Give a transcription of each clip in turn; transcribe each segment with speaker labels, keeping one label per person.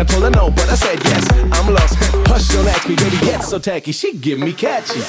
Speaker 1: I told her no, but I said yes. I'm
Speaker 2: lost. Hush, don't
Speaker 3: ask me, baby, get so tacky. She give
Speaker 4: me catchy.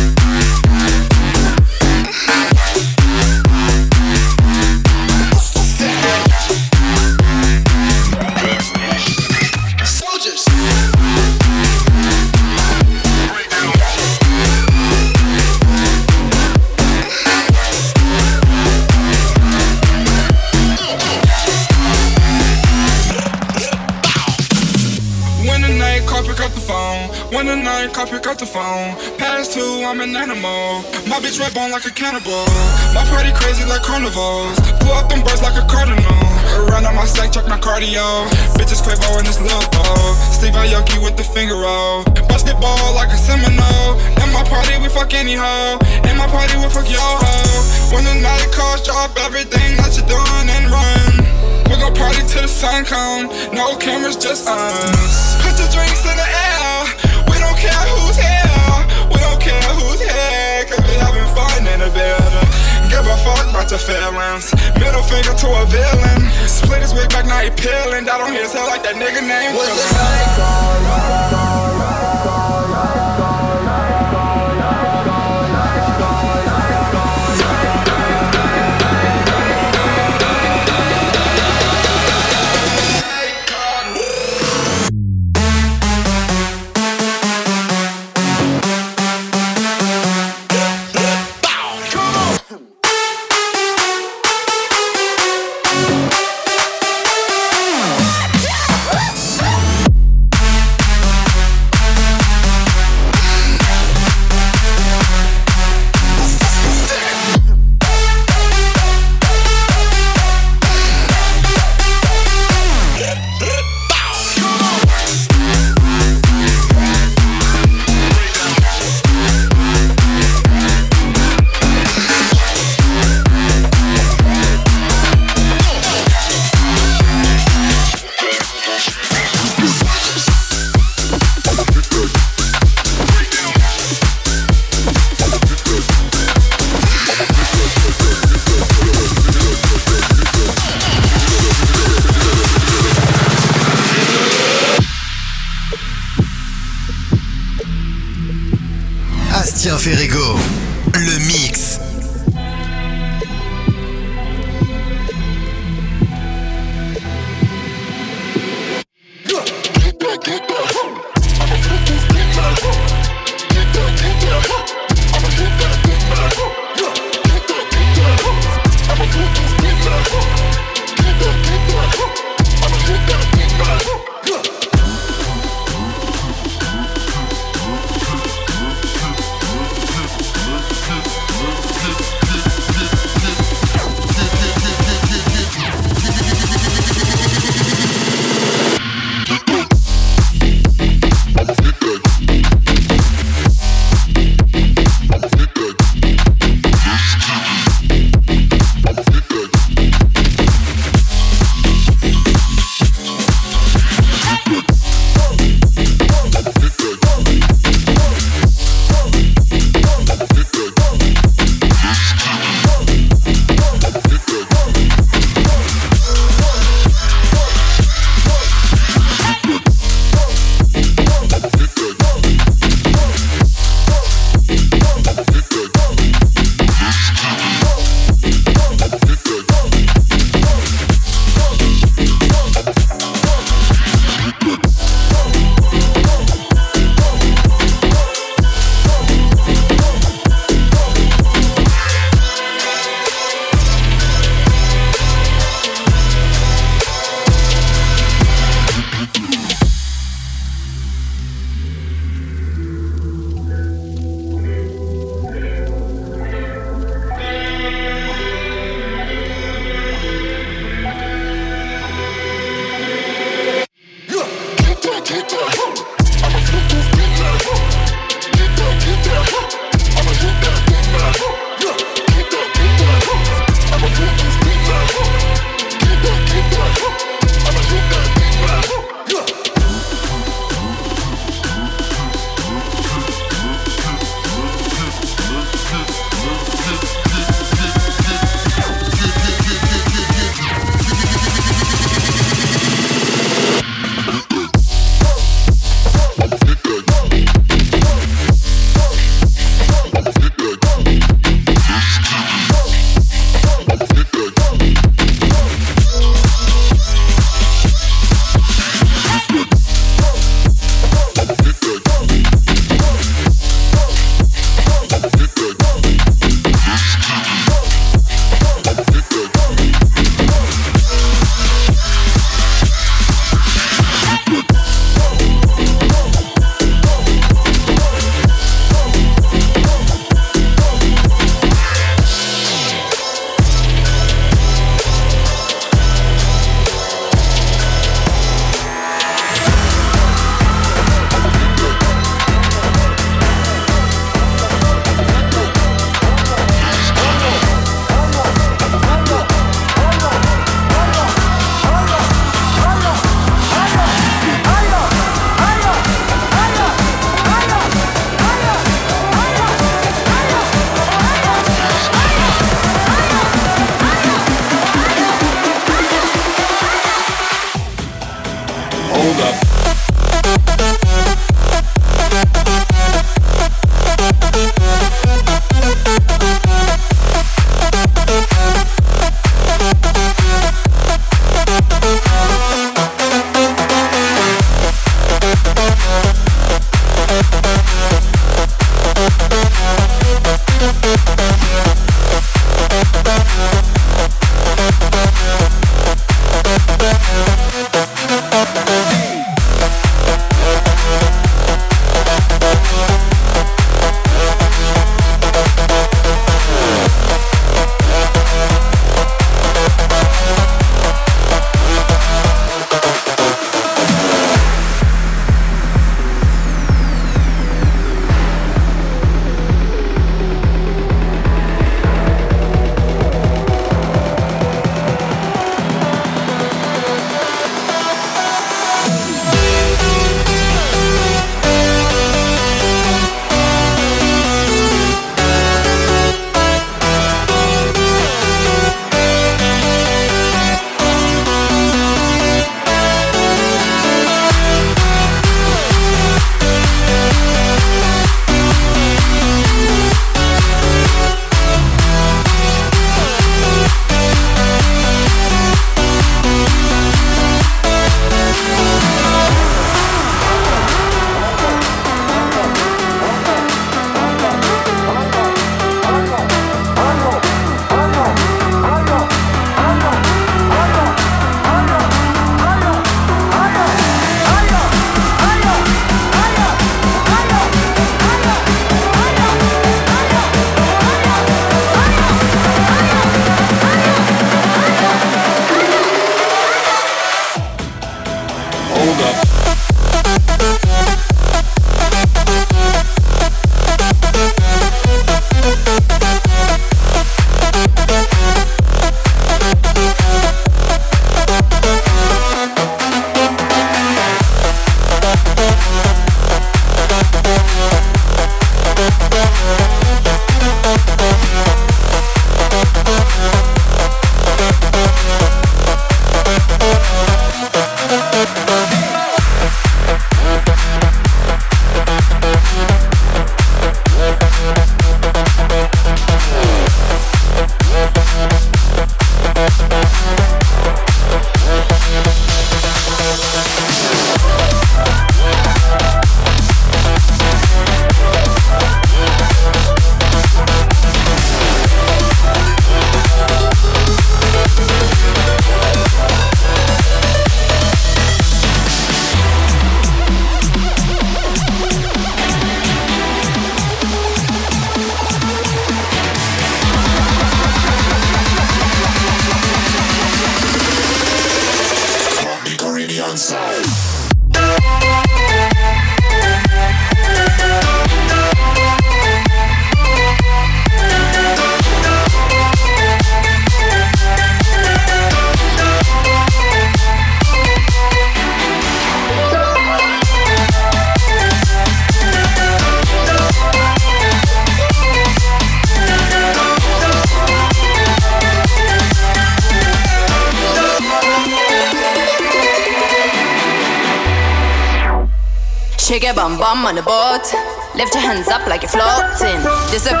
Speaker 4: Deserve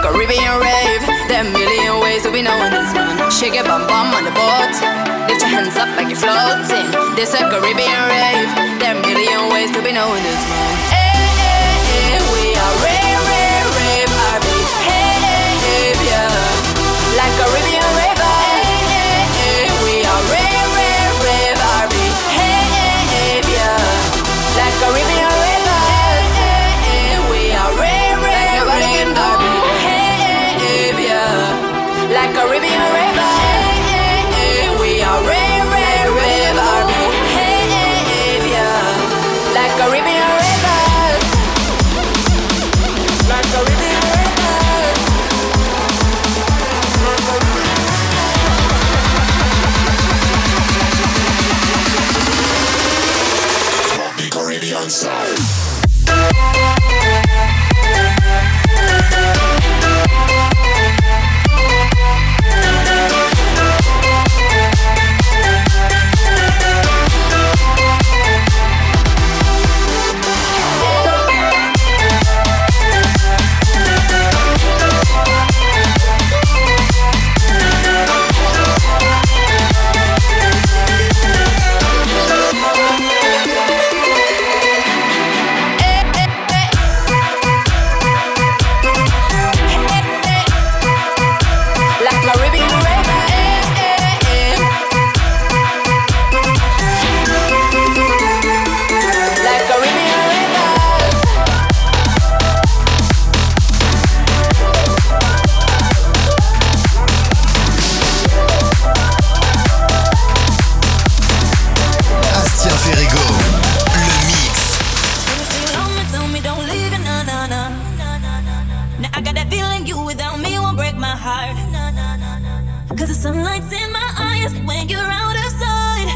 Speaker 4: in my eyes when you're out of sight.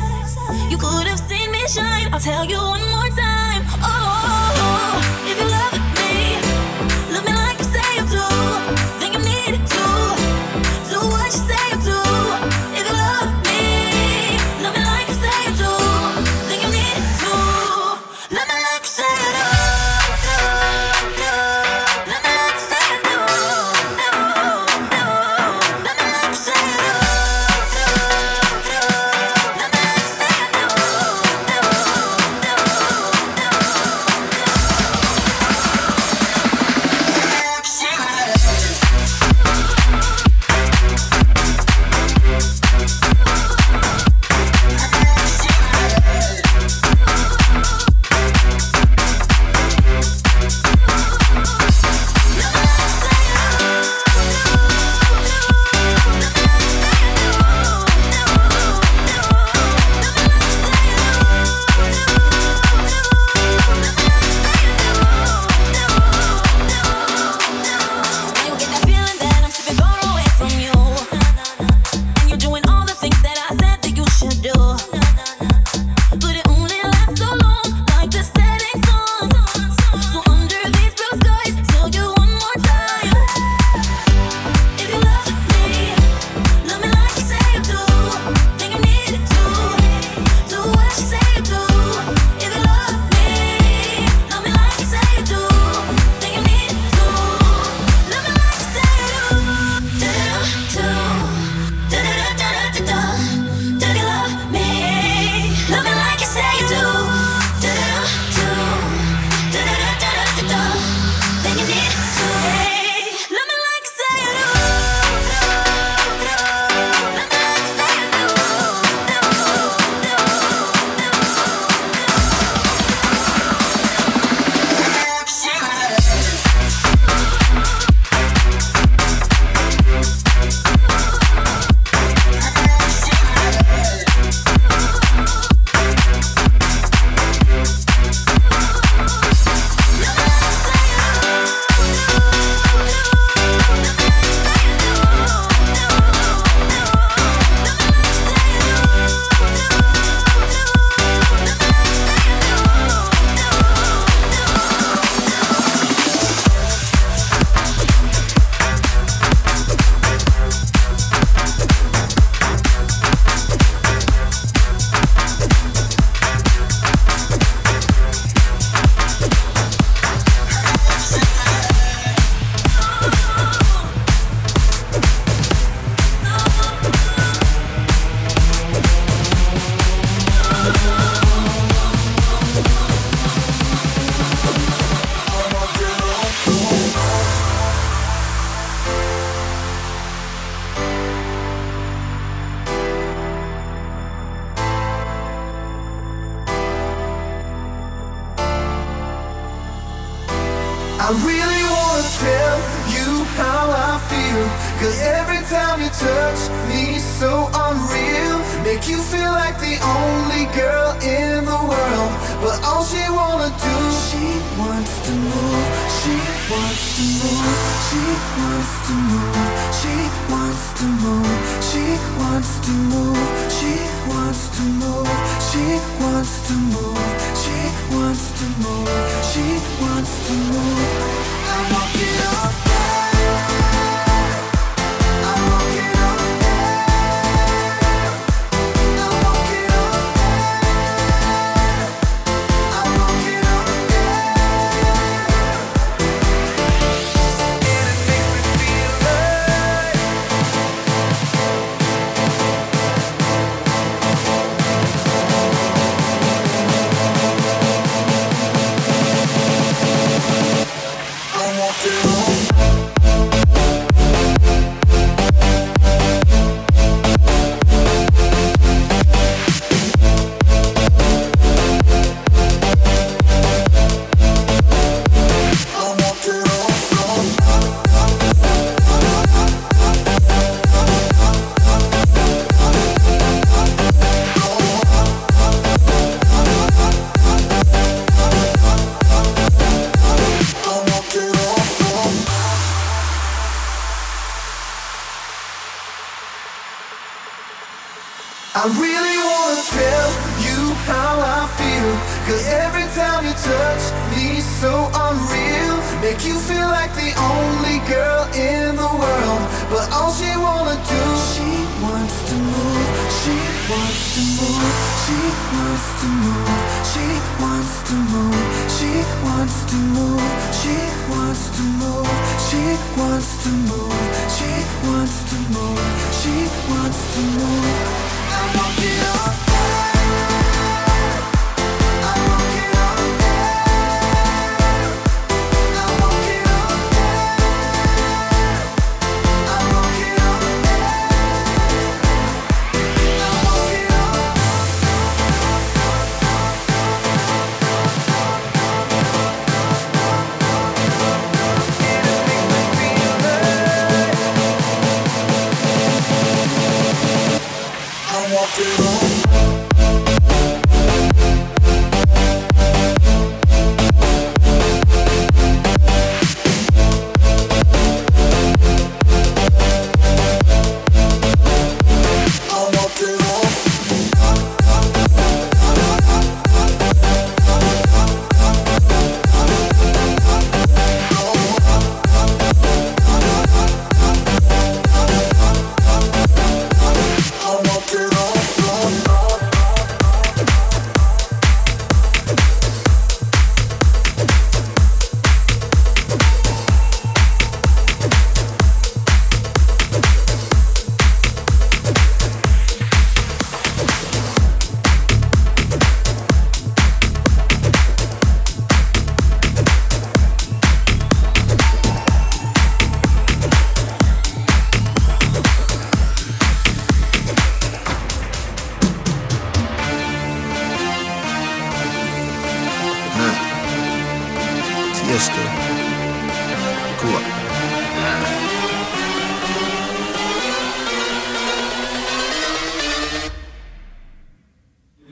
Speaker 4: You could have seen me shine. I'll tell you one more time. Oh, if you love me, love me like you say you do. wants to
Speaker 5: move, she wants to move, she wants to move, she wants to move, she wants to move, she wants to move, she wants to move. to move, she wants to move, she wants to move. I'm walking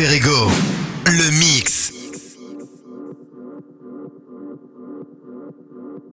Speaker 6: Mix.